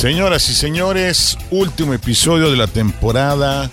Señoras y señores, último episodio de la temporada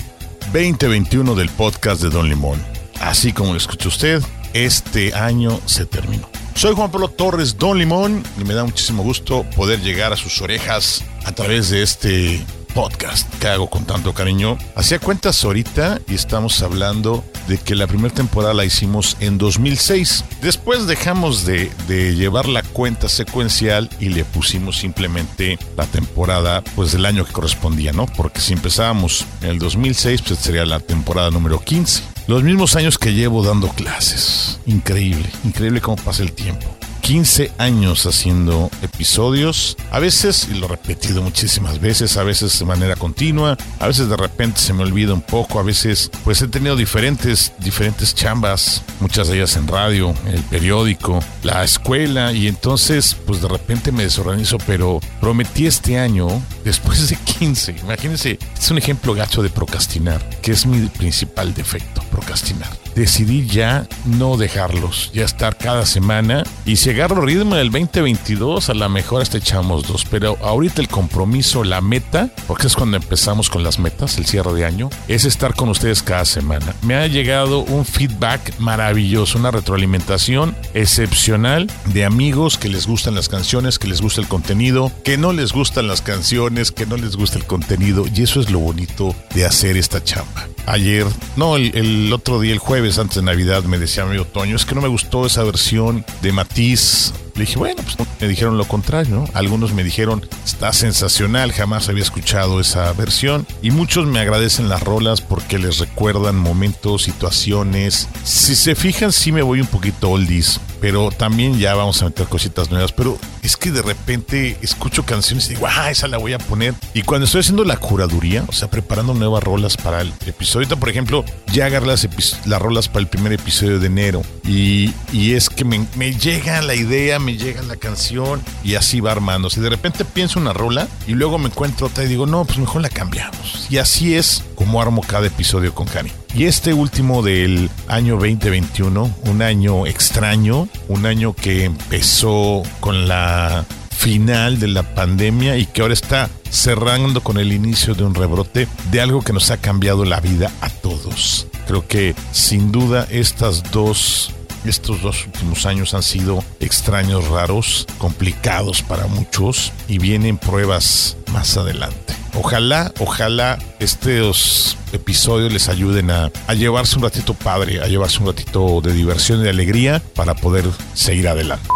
2021 del podcast de Don Limón. Así como lo escucha usted, este año se terminó. Soy Juan Pablo Torres Don Limón y me da muchísimo gusto poder llegar a sus orejas a través de este podcast que hago con tanto cariño. Hacía cuentas ahorita y estamos hablando de que la primera temporada la hicimos en 2006. Después dejamos de, llevar la cuenta secuencial y le pusimos simplemente la temporada pues del año que correspondía, ¿no? Porque si empezábamos en el 2006 pues sería la temporada número 15. Los mismos años que llevo dando clases. Increíble, increíble cómo pasa el tiempo. 15 años haciendo episodios, a veces, y lo he repetido muchísimas veces, a veces de manera continua, a veces de repente se me olvida un poco, a veces pues he tenido diferentes, diferentes chambas, muchas de ellas en radio, el periódico, la escuela, y entonces pues de repente me desorganizo, pero prometí este año, después de 15, imagínense, es un ejemplo gacho de procrastinar, que es mi principal defecto, procrastinar decidí ya no dejarlos, ya estar cada semana y si agarro ritmo del 2022, a lo mejor hasta echamos dos, pero ahorita el compromiso, la meta, porque es cuando empezamos con las metas, el cierre de año, es estar con ustedes cada semana. Me ha llegado un feedback maravilloso, una retroalimentación excepcional de amigos que les gustan las canciones, que les gusta el contenido, que no les gustan las canciones, que no les gusta el contenido y eso es lo bonito de hacer esta chamba ayer, no, el, el, otro día, el jueves antes de Navidad, me decía mi otoño, es que no me gustó esa versión de Matiz. Le dije, bueno, pues me dijeron lo contrario, ¿no? Algunos me dijeron, está sensacional, jamás había escuchado esa versión. Y muchos me agradecen las rolas porque les recuerdan momentos, situaciones. Si se fijan, sí me voy un poquito oldies, pero también ya vamos a meter cositas nuevas. Pero es que de repente escucho canciones y digo, ah, esa la voy a poner. Y cuando estoy haciendo la curaduría, o sea, preparando nuevas rolas para el episodio, por ejemplo, ya agarré las, las rolas para el primer episodio de enero. Y, y es que me, me, llega la idea, me llega la canción y así va armando. Si de repente pienso una rola y luego me encuentro otra y digo, no, pues mejor la cambiamos. Y así es como armo cada episodio con Cari. Y este último del año 2021, un año extraño, un año que empezó con la final de la pandemia y que ahora está cerrando con el inicio de un rebrote de algo que nos ha cambiado la vida a todos. Creo que sin duda estos dos últimos años han sido extraños, raros, complicados para muchos y vienen pruebas más adelante. Ojalá, ojalá estos episodios les ayuden a, llevarse un ratito padre, a llevarse un ratito de diversión y de alegría para poder seguir adelante.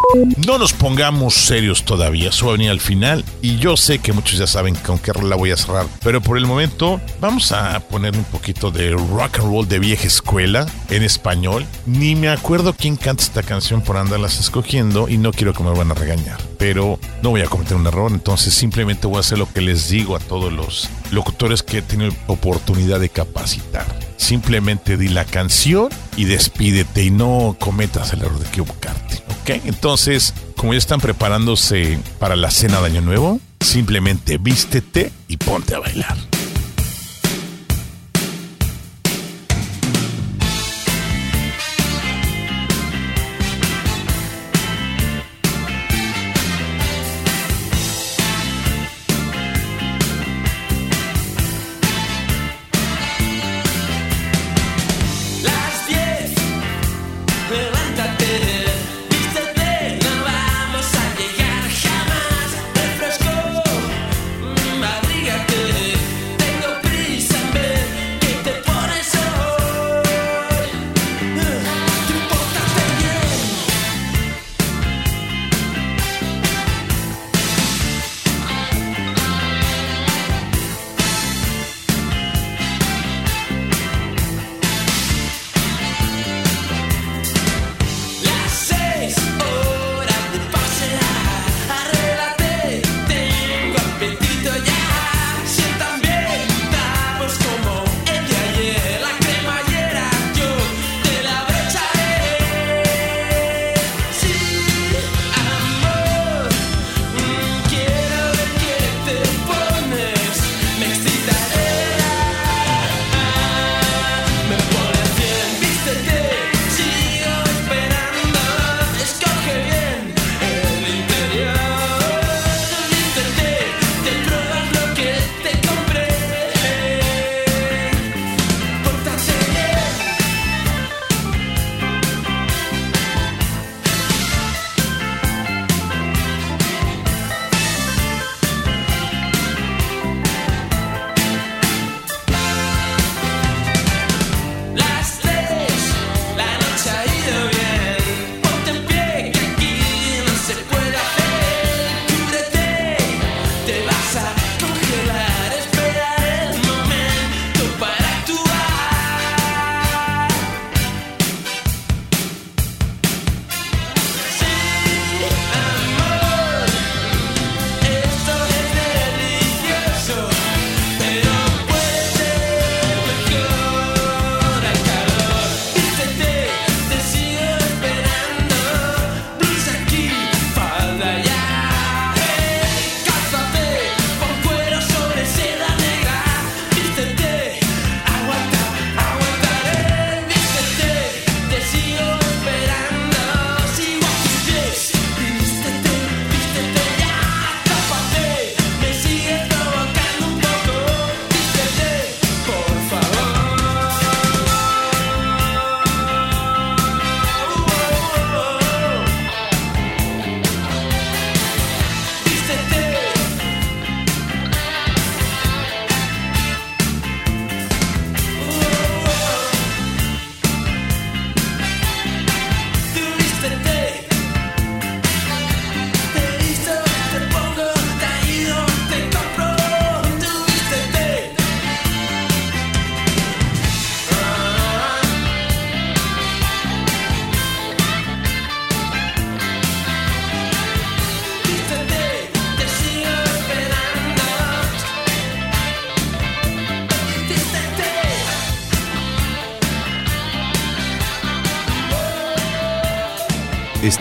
No nos pongamos serios todavía, eso al final y yo sé que muchos ya saben con qué rola voy a cerrar, pero por el momento vamos a poner un poquito de rock and roll de vieja escuela en español. Ni me acuerdo quién canta esta canción por andarlas escogiendo y no quiero que me van a regañar, pero no voy a cometer un error, entonces simplemente voy a hacer lo que les digo a todos los locutores que tienen oportunidad de capacitar. Simplemente di la canción y despídete y no cometas el error de equivocarte. ¿Ok? Entonces, como ya están preparándose para la cena de Año Nuevo, simplemente vístete y ponte a bailar.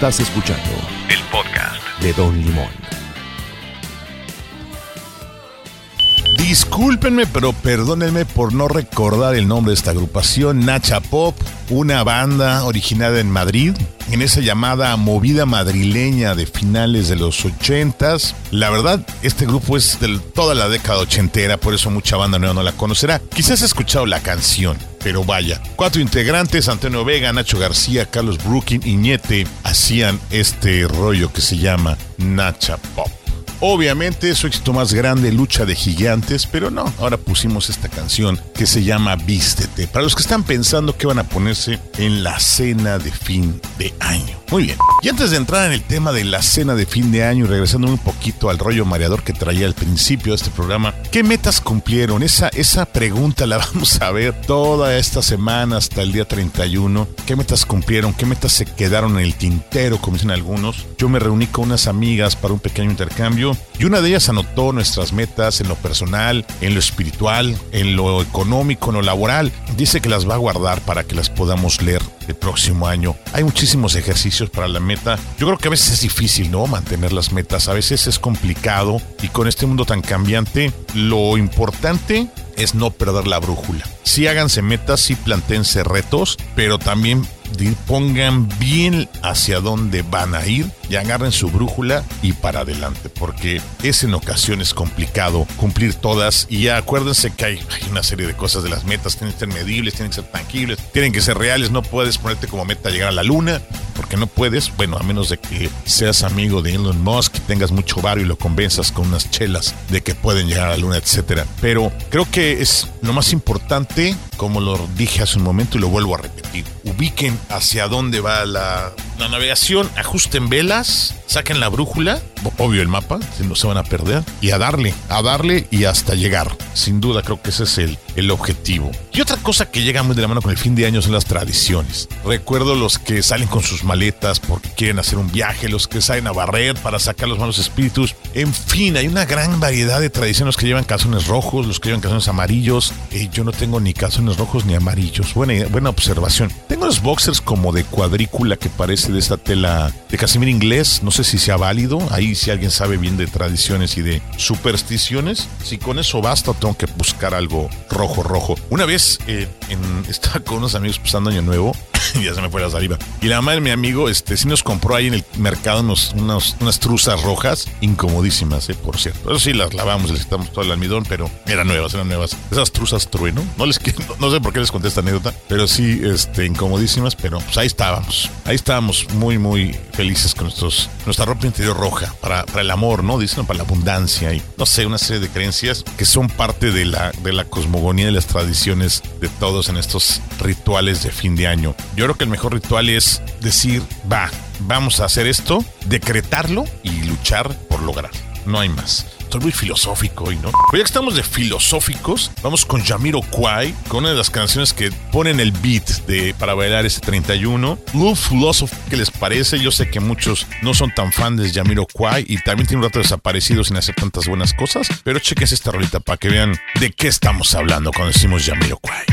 Estás escuchando el podcast de Don Limón. Discúlpenme, pero perdónenme por no recordar el nombre de esta agrupación, Nacha Pop, una banda originada en Madrid, en esa llamada movida madrileña de finales de los ochentas. La verdad, este grupo es de toda la década ochentera, por eso mucha banda nueva no la conocerá. Quizás ha escuchado la canción, pero vaya. Cuatro integrantes, Antonio Vega, Nacho García, Carlos Brooking y Ñete, hacían este rollo que se llama Nacha Pop. Obviamente su éxito más grande, Lucha de Gigantes, pero no, ahora pusimos esta canción que se llama Vístete. Para los que están pensando que van a ponerse en la cena de fin de año. Muy bien. Y antes de entrar en el tema de la cena de fin de año y regresando un poquito al rollo mareador que traía al principio de este programa, ¿qué metas cumplieron? Esa, esa pregunta la vamos a ver toda esta semana hasta el día 31. ¿Qué metas cumplieron? ¿Qué metas se quedaron en el tintero, como dicen algunos? Yo me reuní con unas amigas para un pequeño intercambio y una de ellas anotó nuestras metas en lo personal, en lo espiritual, en lo económico, en lo laboral. Dice que las va a guardar para que las podamos leer el próximo año. Hay muchísimos ejercicios para la meta. Yo creo que a veces es difícil, ¿no? Mantener las metas. A veces es complicado y con este mundo tan cambiante, lo importante es no perder la brújula. Sí háganse metas, sí plantense retos, pero también pongan bien hacia dónde van a ir y agarren su brújula y para adelante, porque es en ocasiones complicado cumplir todas. Y ya acuérdense que hay, una serie de cosas de las metas, tienen que ser medibles, tienen que ser tangibles, tienen que ser reales, no puedes ponerte como meta llegar a la luna, porque no puedes, bueno, a menos de que seas amigo de Elon Musk tengas mucho barrio y lo convenzas con unas chelas de que pueden llegar a la luna, etcétera. Pero creo que es lo más importante, como lo dije hace un momento y lo vuelvo a repetir, ubiquen hacia dónde va la, la navegación, ajusten velas, saquen la brújula, obvio el mapa, si no se van a perder, y a darle, a darle y hasta llegar. Sin duda creo que ese es el, el objetivo. Y otra cosa que llega muy de la mano con el fin de año son las tradiciones. Recuerdo los que salen con sus maletas porque quieren hacer un viaje, los que salen a barrer para sacar los malos espíritus. En fin, hay una gran variedad de tradiciones que llevan calzones rojos, los que llevan calzones amarillos. y yo no tengo ni calzones rojos ni amarillos. Buena, buena observación. Tengo los boxers como de cuadrícula que parece de esta tela de casimir inglés. No sé si sea válido. Ahí si alguien sabe bien de tradiciones y de supersticiones. Si con eso basta, tengo que buscar algo rojo, rojo. Una vez eh, estaba con unos amigos pasando Año Nuevo ya se me fue la saliva. Y la mamá de mi amigo, este, sí nos compró ahí en el mercado unos, unas truzas rojas, incomodísimas, eh, por cierto. Pero sí las lavamos, les quitamos todo el almidón, pero eran nuevas, eran nuevas. Esas truzas trueno, no les no, sé por qué les conté esta anécdota, pero sí, este, incomodísimas, pero pues ahí estábamos. Ahí estábamos muy, muy felices con nuestros, nuestra ropa interior roja, para, para el amor, ¿no? Dicen para la abundancia y, no sé, una serie de creencias que son parte de la, de la cosmogonía y las tradiciones de todos en estos rituales de fin de año. Yo creo que el mejor ritual es decir, va, vamos a hacer esto, decretarlo y luchar por lograr. No hay más. Estoy muy filosófico hoy, ¿no? Pues ya que estamos de filosóficos, vamos con Yamiro Kwai, con una de las canciones que ponen el beat de, para bailar ese 31. Love Philosophy, ¿qué les parece? Yo sé que muchos no son tan fans de Yamiro Kwai y también tiene un rato desaparecido sin hacer tantas buenas cosas, pero cheques esta rolita para que vean de qué estamos hablando cuando decimos Yamiro Kwai.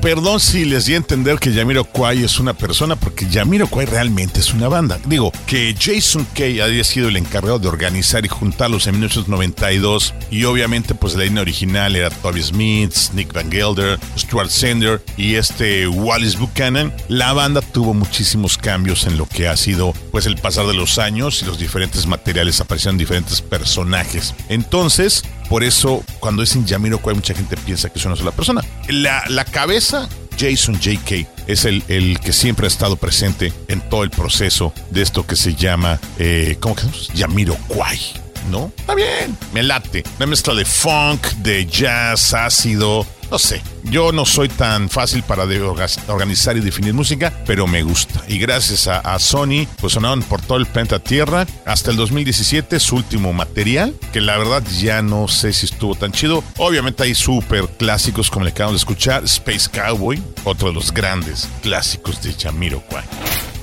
Perdón si les di a entender que Yamiro Kwai es una persona, porque Yamiro Kwai realmente es una banda. Digo, que Jason Kay había sido el encargado de organizar y juntarlos en 1992, y obviamente pues la línea original era Toby Smith, Nick Van Gelder, Stuart Sender y este Wallace Buchanan. La banda tuvo muchísimos cambios en lo que ha sido pues el pasar de los años y los diferentes materiales aparecieron diferentes personajes. Entonces, por eso, cuando dicen Yamiroquai, mucha gente piensa que es una sola persona. La, la cabeza, Jason J.K., es el, el, que siempre ha estado presente en todo el proceso de esto que se llama, eh, ¿cómo que llama? Yamiroquai. ¿No? Está bien, me late. Una mezcla de funk, de jazz, ácido, no sé, yo no soy tan fácil para organizar y definir música, pero me gusta. Y gracias a, a, Sony, pues sonaron por todo el planeta Tierra hasta el 2017, su último material, que la verdad ya no sé si estuvo tan chido. Obviamente hay súper clásicos como le acabamos de escuchar, Space Cowboy, otro de los grandes clásicos de Jamiroquai.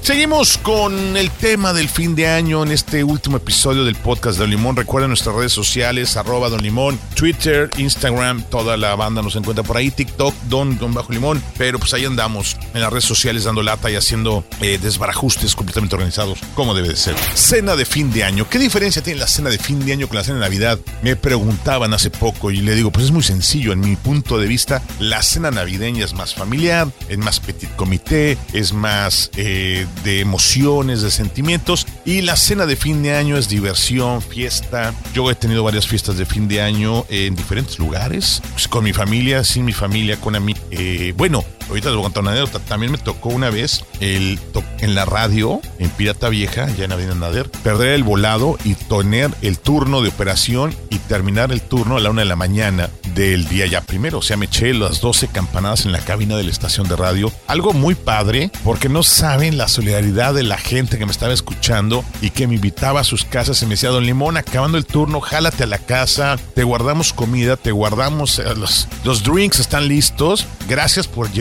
Seguimos con el tema del fin de año en este último episodio del podcast de Don Limón. Recuerden nuestras redes sociales, arroba Don Limón, Twitter, Instagram, toda la banda nos encuentra por ahí, TikTok, Don, Don Bajo Limón. Pero pues ahí andamos en las redes sociales dando lata y haciendo eh, desbarajustes completamente organizados, como debe de ser. Cena de fin de año. ¿Qué diferencia tiene la cena de fin de año con la cena de Navidad? Me preguntaban hace poco y le digo, pues es muy sencillo. En mi punto de vista, la cena navideña es más familiar, es más petit comité, es más... Eh, de emociones, de sentimientos. Y la cena de fin de año es diversión, fiesta. Yo he tenido varias fiestas de fin de año en diferentes lugares, pues con mi familia, sin mi familia, con amigos. Eh, bueno, ahorita les voy a contar una anécdota. También me tocó una vez el en la radio, en Pirata Vieja, ya en Avenida Nader, perder el volado y tener el turno de operación y terminar el turno a la una de la mañana del día ya primero. O sea, me eché las 12 campanadas en la cabina de la estación de radio. Algo muy padre, porque no saben la solidaridad de la gente que me estaba escuchando y que me invitaba a sus casas y me decía, Don Limón, acabando el turno, jálate a la casa, te guardamos comida, te guardamos, eh, los, los drinks están listos. Gracias por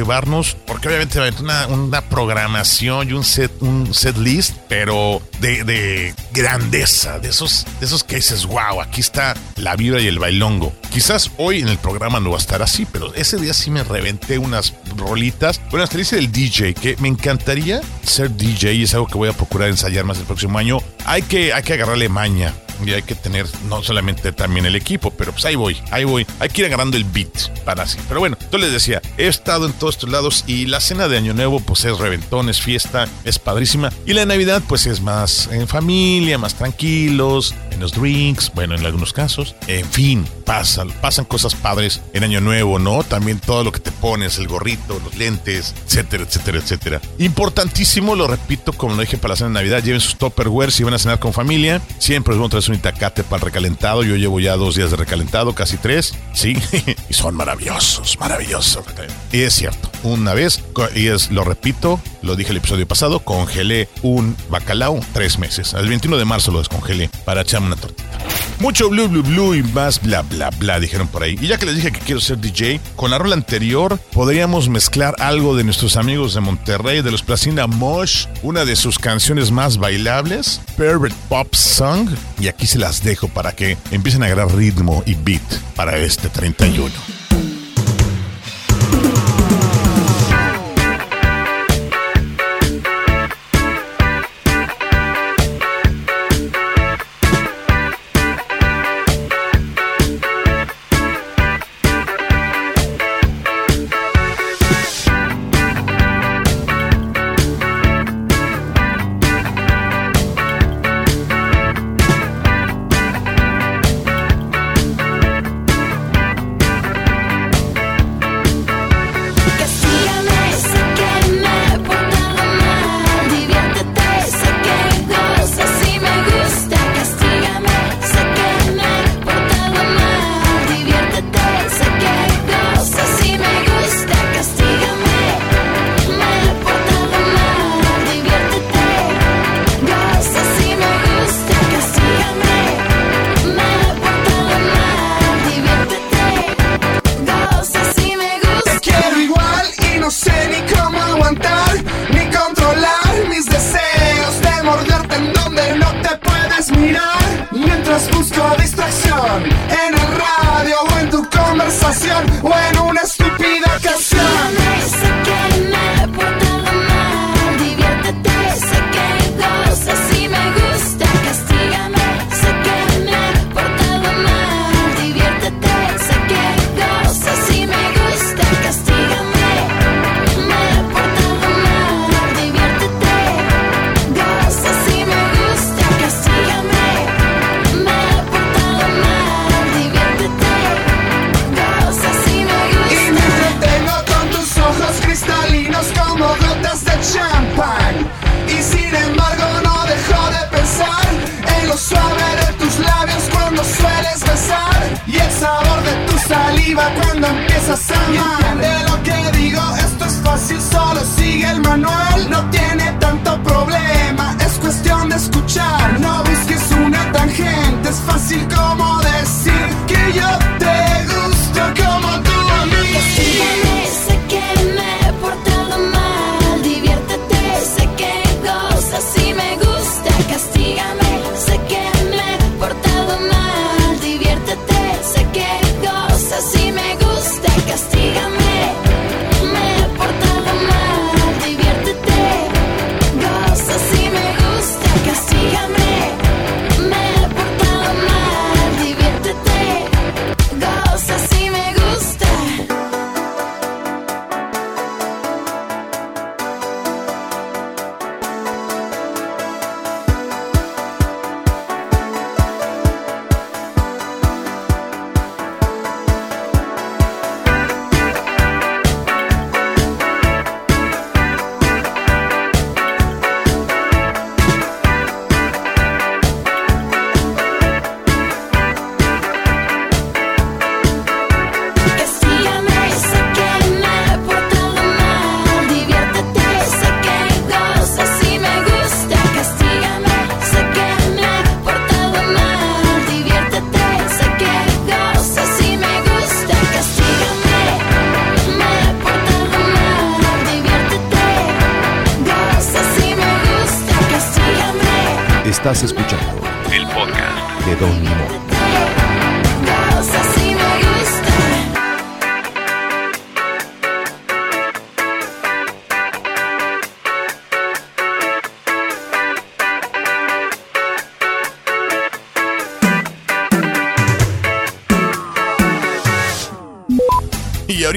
porque obviamente una, programación y un set, un set list, pero de, de grandeza, de esos, de esos que dices, wow, aquí está la vibra y el bailongo. Quizás hoy en el programa no va a estar así, pero ese día sí me reventé unas rolitas. Bueno, hasta dice del DJ, que me encantaría ser DJ y es algo que voy a procurar ensayar más el próximo año. Hay que, hay que agarrarle maña y hay que tener no solamente también el equipo, pero pues ahí voy, ahí voy. Hay que ir agarrando el beat para así. Pero bueno, yo les decía, he estado en todos estos lados y la cena de Año Nuevo pues es reventón, es fiesta, es padrísima. Y la Navidad pues es más en familia, más tranquilos, en los drinks, bueno, en algunos casos. En fin, pasan, pasan cosas padres en Año Nuevo, ¿no? También todo lo que te pones, el gorrito, los lentes, etcétera, etcétera, etcétera. Importantísimo, lo repito, como lo dije para la cena de Navidad, lleven sus topperware si van a cenar con familia. Siempre es bueno traer un itacate para el recalentado. Yo llevo ya dos días de recalentado, casi tres, sí, y son maravillosos, maravillosos. Y es cierto, una vez, y es, lo repito, lo dije el episodio pasado, congelé un bacalao tres meses. El 21 de marzo lo descongelé para echarme una tortita. Mucho blue, blue, blue y más bla, bla, bla, dijeron por ahí. Y ya que les dije que quiero ser DJ, con la rola anterior podríamos mezclar algo de nuestros amigos de Monterrey, de los Placina Mosh, una de sus canciones más bailables, Pervert Pop Song. Y aquí se las dejo para que empiecen a agarrar ritmo y beat para este 31.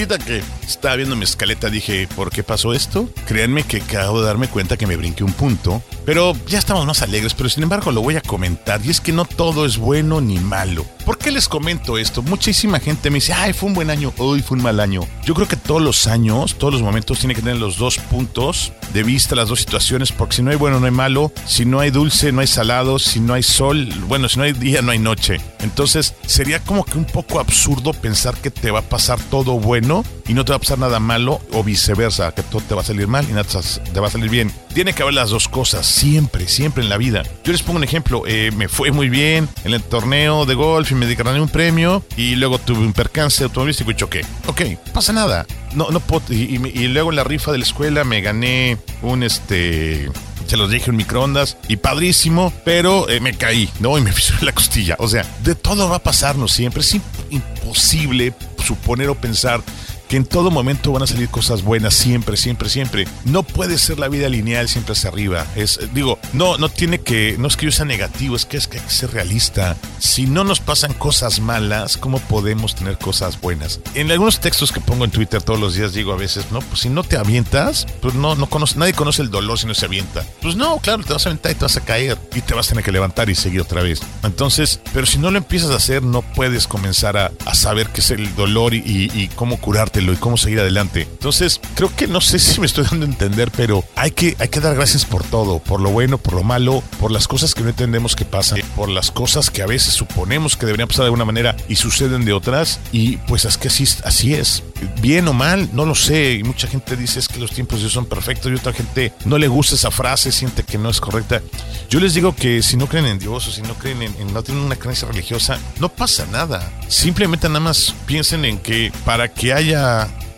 Ahorita que estaba viendo mi escaleta dije, ¿por qué pasó esto? Créanme que acabo de darme cuenta que me brinqué un punto, pero ya estamos más alegres, pero sin embargo lo voy a comentar y es que no todo es bueno ni malo. ¿Por qué les comento esto? Muchísima gente me dice, ay, fue un buen año, hoy fue un mal año. Yo creo que todos los años, todos los momentos tienen que tener los dos puntos de vista, las dos situaciones, porque si no hay bueno, no hay malo, si no hay dulce, no hay salado, si no hay sol, bueno, si no hay día, no hay noche. Entonces sería como que un poco absurdo pensar que te va a pasar todo bueno y no te va a pasar nada malo o viceversa, que todo te va a salir mal y nada te va a salir bien. Tiene que haber las dos cosas, siempre, siempre en la vida. Yo les pongo un ejemplo, eh, me fue muy bien en el torneo de golf y me gané un premio y luego tuve un percance automovilístico y choqué. Ok, pasa nada. No, no puedo, y, y- y luego en la rifa de la escuela me gané un este se los dije en microondas y padrísimo, pero eh, me caí, ¿no? Y me fisuré la costilla. O sea, de todo va a pasarnos siempre. Es imp- imposible suponer o pensar que en todo momento van a salir cosas buenas, siempre, siempre, siempre. No puede ser la vida lineal siempre hacia arriba. Es, eh, digo, no, no tiene que, no es que yo sea negativo, es que es que hay que ser realista. Si no nos pasan cosas malas, ¿cómo podemos tener cosas buenas? En algunos textos que pongo en Twitter todos los días digo a veces, no, pues si no te avientas, pues no, no conoce, nadie conoce el dolor si no se avienta. Pues no, claro, te vas a aventar y te vas a caer y te vas a tener que levantar y seguir otra vez. Entonces, pero si no lo empiezas a hacer, no puedes comenzar a, a saber qué es el dolor y, y- cómo y cómo seguir adelante. Entonces, creo que no sé si me estoy dando a entender, pero hay que, hay que dar gracias por todo, por lo bueno, por lo malo, por las cosas que no entendemos que pasan, por las cosas que a veces suponemos que deberían pasar de alguna manera y suceden de otras. Y pues es que así, así es. Bien o mal, no lo sé. Y mucha gente dice es que los tiempos de son perfectos y otra gente no le gusta esa frase, siente que no es correcta. Yo les digo que si no creen en Dios o si no creen en, en- no tienen una creencia religiosa, no pasa nada. Simplemente nada más piensen en que para que haya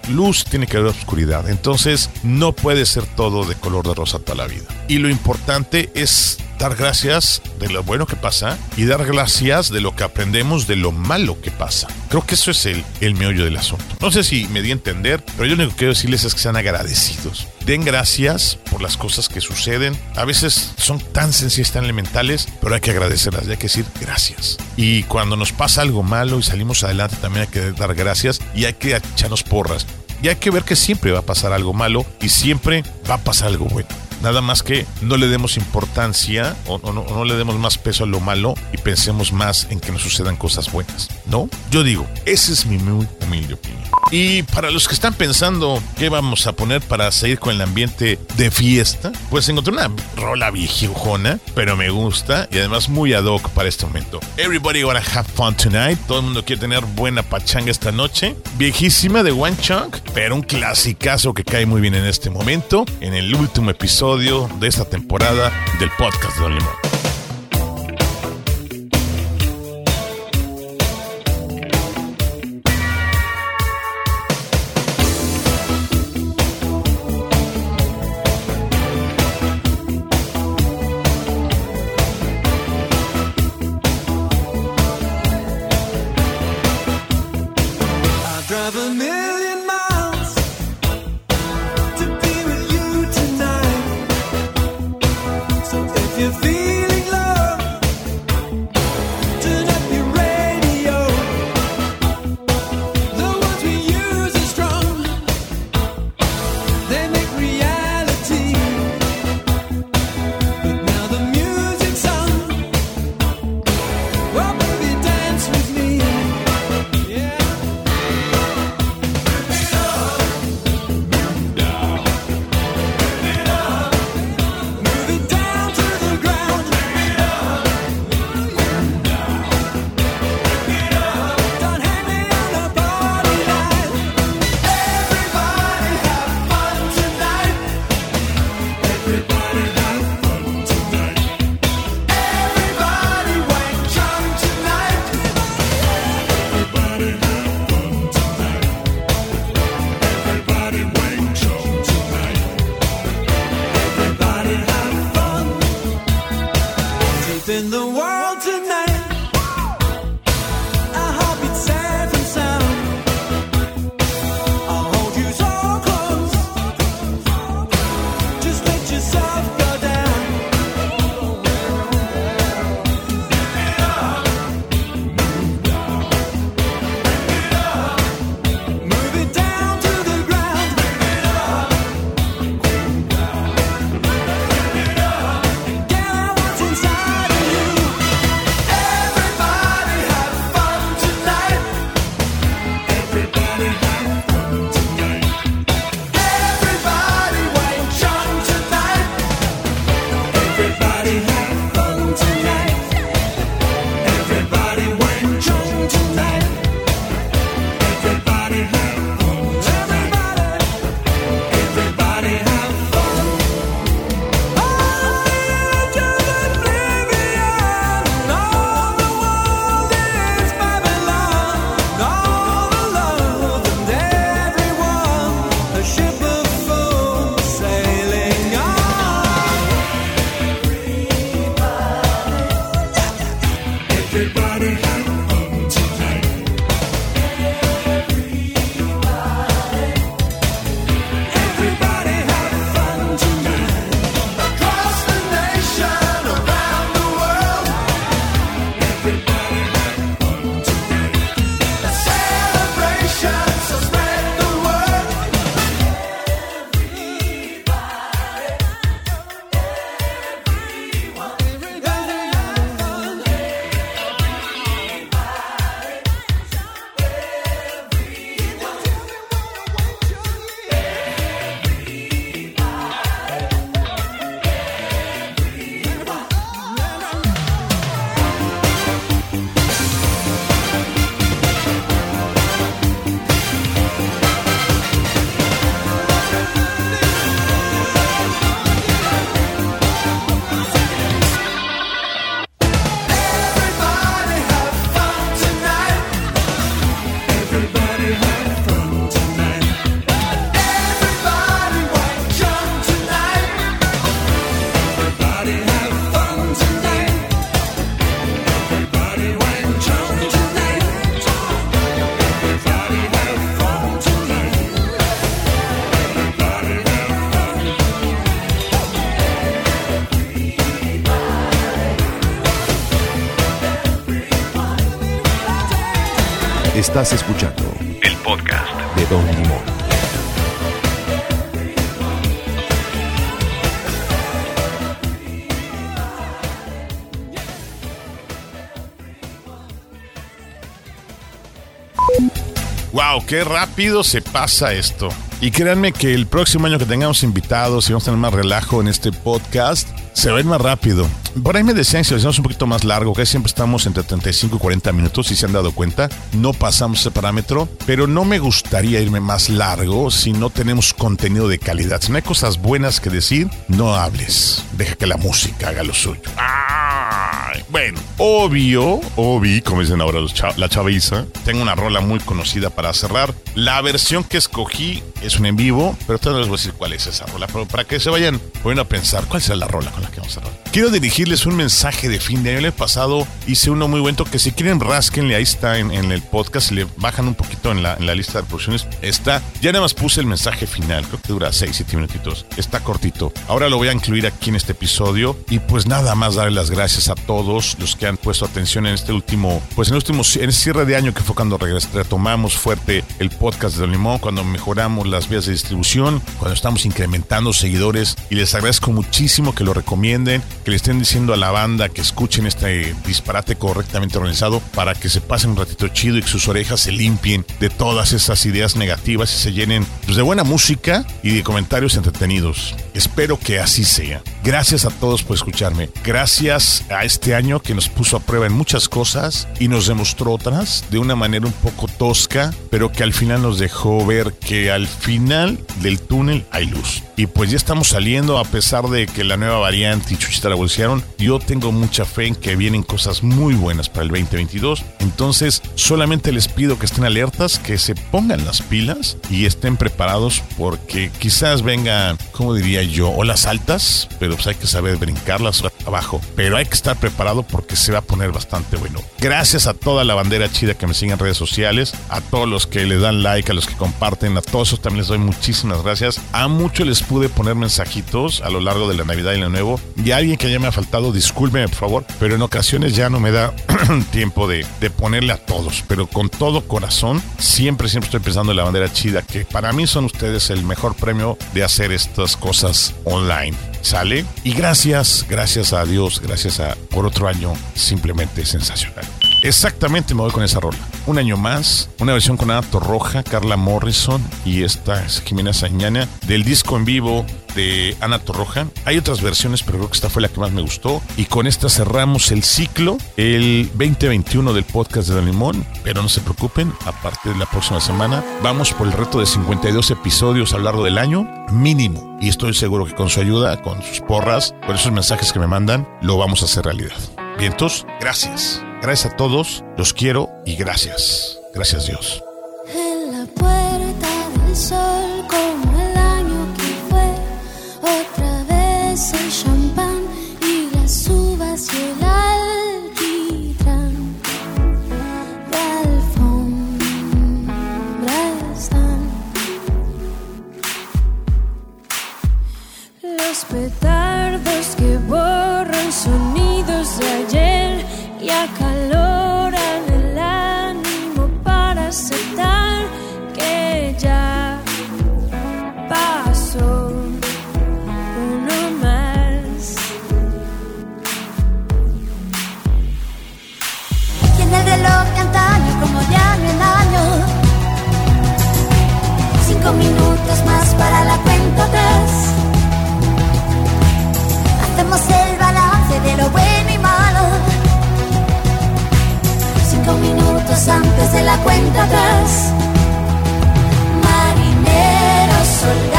luz tiene que haber oscuridad. Entonces no puede ser todo de color de rosa toda la vida. Y lo importante es dar gracias de lo bueno que pasa y dar gracias de lo que aprendemos de lo malo que pasa. Creo que eso es el, el meollo del asunto. No sé si me di a entender, pero yo lo único que quiero decirles es que sean agradecidos. Den gracias por las cosas que suceden. A veces son tan sencillas, tan elementales, pero hay que agradecerlas, hay que decir gracias. Y cuando nos pasa algo malo y salimos adelante, también hay que dar gracias y hay que echarnos porras. Y hay que ver que siempre va a pasar algo malo y siempre va a pasar algo bueno. Nada más que no le demos importancia o, no, no le demos más peso a lo malo y pensemos más en que nos sucedan cosas buenas. ¿No? Yo digo, esa es mi muy humilde opinión. Y para los que están pensando qué vamos a poner para seguir con el ambiente de fiesta, pues encontré una rola viejojona, pero me gusta y además muy ad hoc para este momento. Everybody wanna have fun tonight. Todo el mundo quiere tener buena pachanga esta noche. Viejísima de One Chunk, pero un clasicazo que cae muy bien en este momento, en el último episodio de esta temporada del podcast de Don Limón. in the world. Wow, qué rápido se pasa esto. Y créanme que el próximo año que tengamos invitados y vamos a tener más relajo en este podcast, se va a ir más rápido. Por ahí me decían si lo hacemos un poquito más largo, que siempre estamos entre 35 y 40 minutos, si se han dado cuenta, no pasamos ese parámetro, pero no me gustaría irme más largo si no tenemos contenido de calidad. Si no hay cosas buenas que decir, no hables. Deja que la música haga lo suyo. Ay, bueno, obvio, obvio, como dicen ahora los la chaviza, tengo una rola muy conocida para cerrar. La versión que escogí es un en vivo, pero todavía no les voy a decir cuál es esa rola, pero para que se vayan poniendo a pensar cuál será la rola con la que vamos a cerrar. Quiero dirigirles un mensaje de fin de año. El pasado hice uno muy bueno que si quieren rasquenle, ahí está en, el podcast le bajan un poquito en la, en la lista de reproducciones. Está, ya nada más puse el mensaje final, creo que dura 6, 7 minutitos. Está cortito. Ahora lo voy a incluir aquí en este episodio y pues nada más darle las gracias a todos los que han puesto atención en este último, pues en el último, en el cierre de año que fue cuando retomamos fuerte el podcast de Don Limón, cuando mejoramos las vías de distribución, cuando estamos incrementando seguidores y les agradezco muchísimo que lo recomienden, que le estén diciendo a la banda que escuchen este disparate correctamente organizado para que se pasen un ratito chido y que sus orejas se limpien de todas esas ideas negativas y se llenen pues, de buena música y de comentarios entretenidos. Espero que así sea. Gracias a todos por escucharme. Gracias a este año que nos puso a prueba en muchas cosas y nos demostró otras de una manera un poco tosca, pero que al final nos dejó ver que al final del túnel hay luz. Y pues ya estamos saliendo a pesar de que la nueva variante y Chuchita la bolsearon. Yo tengo mucha fe en que vienen cosas muy buenas para el 2022. Entonces solamente les pido que estén alertas, que se pongan las pilas y estén preparados porque quizás vengan, como diría yo, olas altas, pero pues hay que saber brincarlas abajo. Pero hay que estar porque se va a poner bastante bueno. Gracias a toda la bandera chida que me sigue en redes sociales, a todos los que le dan like, a los que comparten, a todos esos también les doy muchísimas gracias. A muchos les pude poner mensajitos a lo largo de la Navidad y Año Nuevo. Y a alguien que ya me ha faltado, discúlpeme por favor, pero en ocasiones ya no me da tiempo de, de ponerle a todos. Pero con todo corazón, siempre, siempre estoy pensando en la bandera chida, que para mí son ustedes el mejor premio de hacer estas cosas online. ¿Sale? Y gracias, gracias a Dios, gracias a por otro año simplemente sensacional. Exactamente me voy con esa rola. Un año más, una versión con Ana Torroja, Carla Morrison y esta es Jimena Sañana del disco en vivo de Ana Torroja. Hay otras versiones, pero creo que esta fue la que más me gustó. Y con esta cerramos el ciclo, el 2021 del podcast de Don Limón. Pero no se preocupen, a partir de la próxima semana vamos por el reto de 52 episodios a lo largo del año, mínimo. Y estoy seguro que con su ayuda, con sus porras, con esos mensajes que me mandan, lo vamos a hacer realidad. Vientos, gracias. Gracias a todos, los quiero y gracias. Gracias Dios. En la puerta del sol como y antes de la cuenta atrás. Marineros, soldados,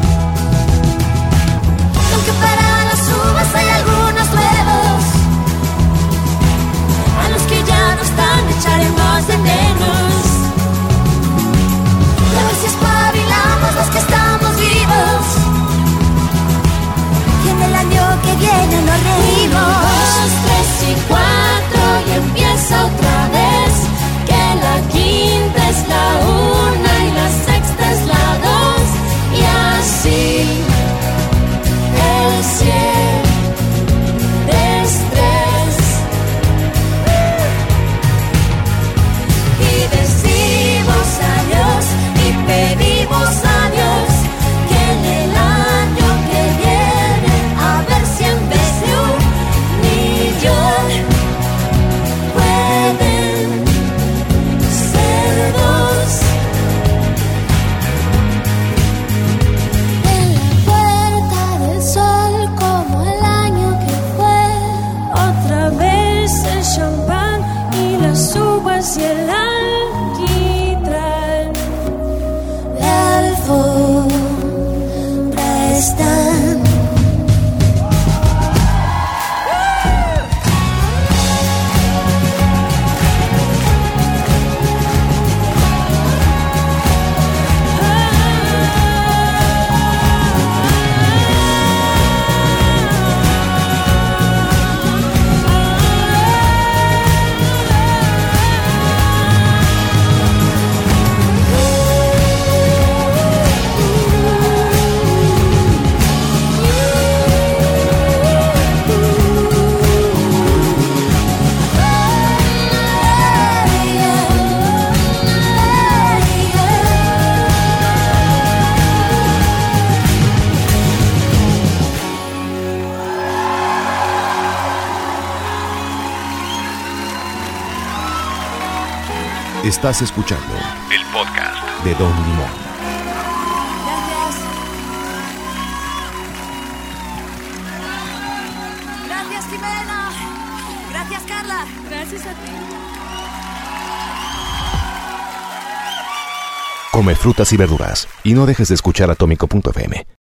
Estás escuchando el podcast de Don Limón. Gracias. Gracias, Jimena. Gracias, Carla. Gracias a ti. Come frutas y verduras y no dejes de escuchar atómico.fm.